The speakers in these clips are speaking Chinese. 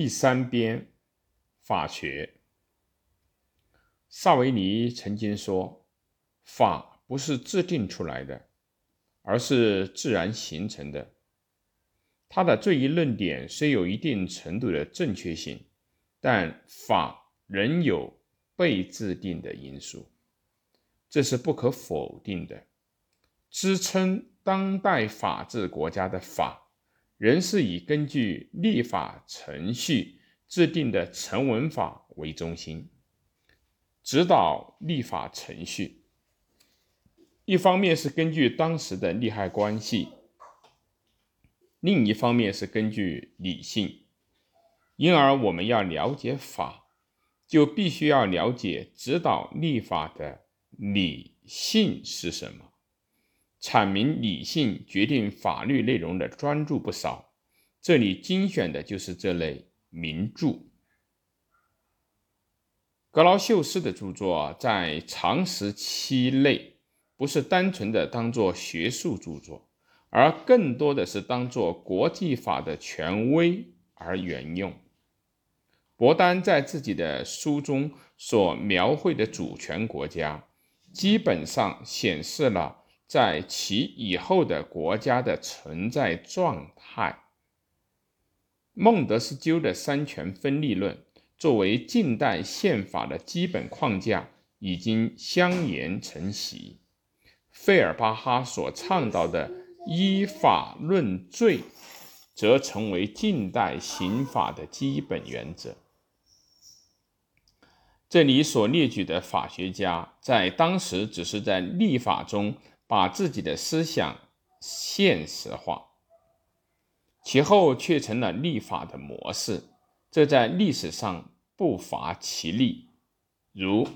第三编法学。萨维尼曾经说：“法不是制定出来的，而是自然形成的。”他的这一论点虽有一定程度的正确性，但法仍有被制定的因素，这是不可否定的。支撑当代法治国家的法。仍是以根据立法程序制定的成文法为中心，指导立法程序。一方面是根据当时的利害关系，另一方面是根据理性。因而，我们要了解法，就必须要了解指导立法的理性是什么。阐明理性决定法律内容的专著不少，这里精选的就是这类名著。格劳秀斯的著作在长时期内不是单纯的当做学术著作，而更多的是当做国际法的权威而沿用。伯丹在自己的书中所描绘的主权国家，基本上显示了。在其以后的国家的存在状态，孟德斯鸠的三权分立论作为近代宪法的基本框架已经相沿成习。费尔巴哈所倡导的依法论罪，则成为近代刑法的基本原则。这里所列举的法学家，在当时只是在立法中。把自己的思想现实化，其后却成了立法的模式，这在历史上不乏其例。如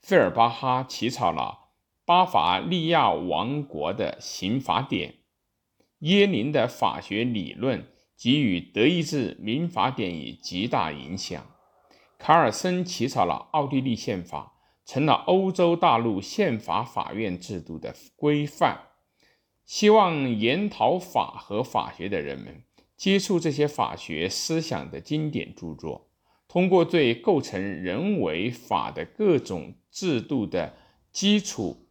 费尔巴哈起草了巴伐利亚王国的刑法典，耶林的法学理论给予德意志民法典以极大影响，卡尔森起草了奥地利宪法。成了欧洲大陆宪法法院制度的规范。希望研讨法和法学的人们接触这些法学思想的经典著作，通过对构成人为法的各种制度的基础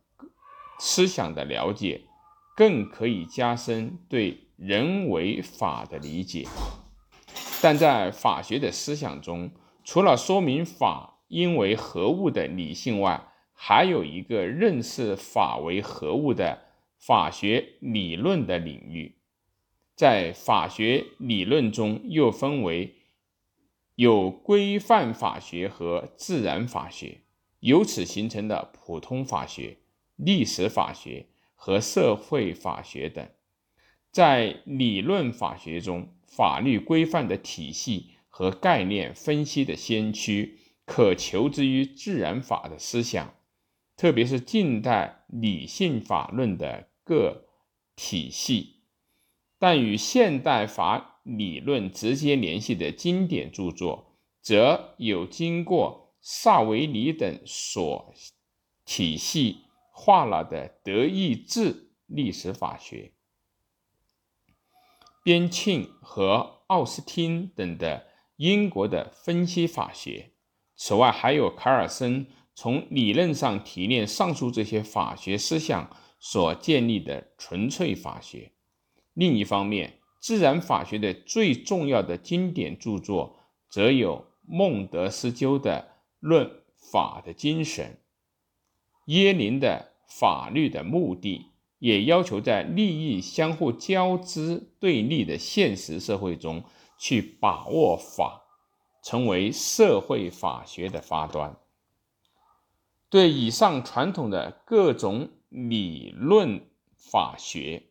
思想的了解，更可以加深对人为法的理解。但在法学的思想中，除了说明法。因为何物的理性外，还有一个认识法为何物的法学理论的领域。在法学理论中，又分为有规范法学和自然法学，由此形成的普通法学、历史法学和社会法学等。在理论法学中，法律规范的体系和概念分析的先驱。可求之于自然法的思想，特别是近代理性法论的各体系，但与现代法理论直接联系的经典著作，则有经过萨维尼等所体系化了的德意志历史法学，边沁和奥斯汀等的英国的分析法学。此外，还有卡尔森从理论上提炼上述这些法学思想所建立的纯粹法学。另一方面，自然法学的最重要的经典著作，则有孟德斯鸠的《论法的精神》，耶林的《法律的目的》，也要求在利益相互交织对立的现实社会中去把握法。成为社会法学的发端。对以上传统的各种理论法学，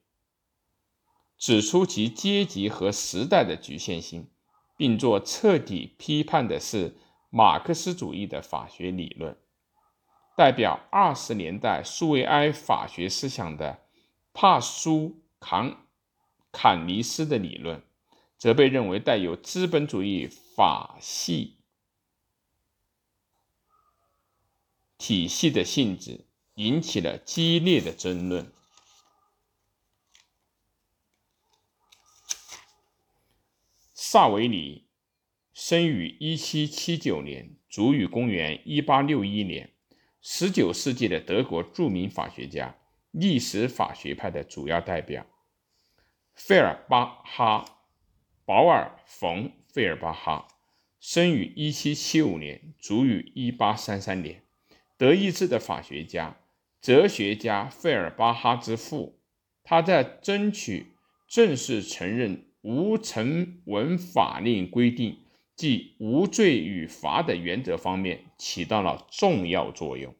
指出其阶级和时代的局限性，并做彻底批判的是马克思主义的法学理论。代表二十年代苏维埃法学思想的帕苏坎坎尼斯的理论。则被认为带有资本主义法系体系的性质，引起了激烈的争论。萨维里生于1779年，卒于公元1861年。19世纪的德国著名法学家，历史法学派的主要代表。费尔巴哈·保尔·冯·费尔巴哈，生于1775年，卒于1833年。德意志的法学家、哲学家费尔巴哈之父。他在争取正式承认无成文法令规定，即无罪与罚的原则方面起到了重要作用。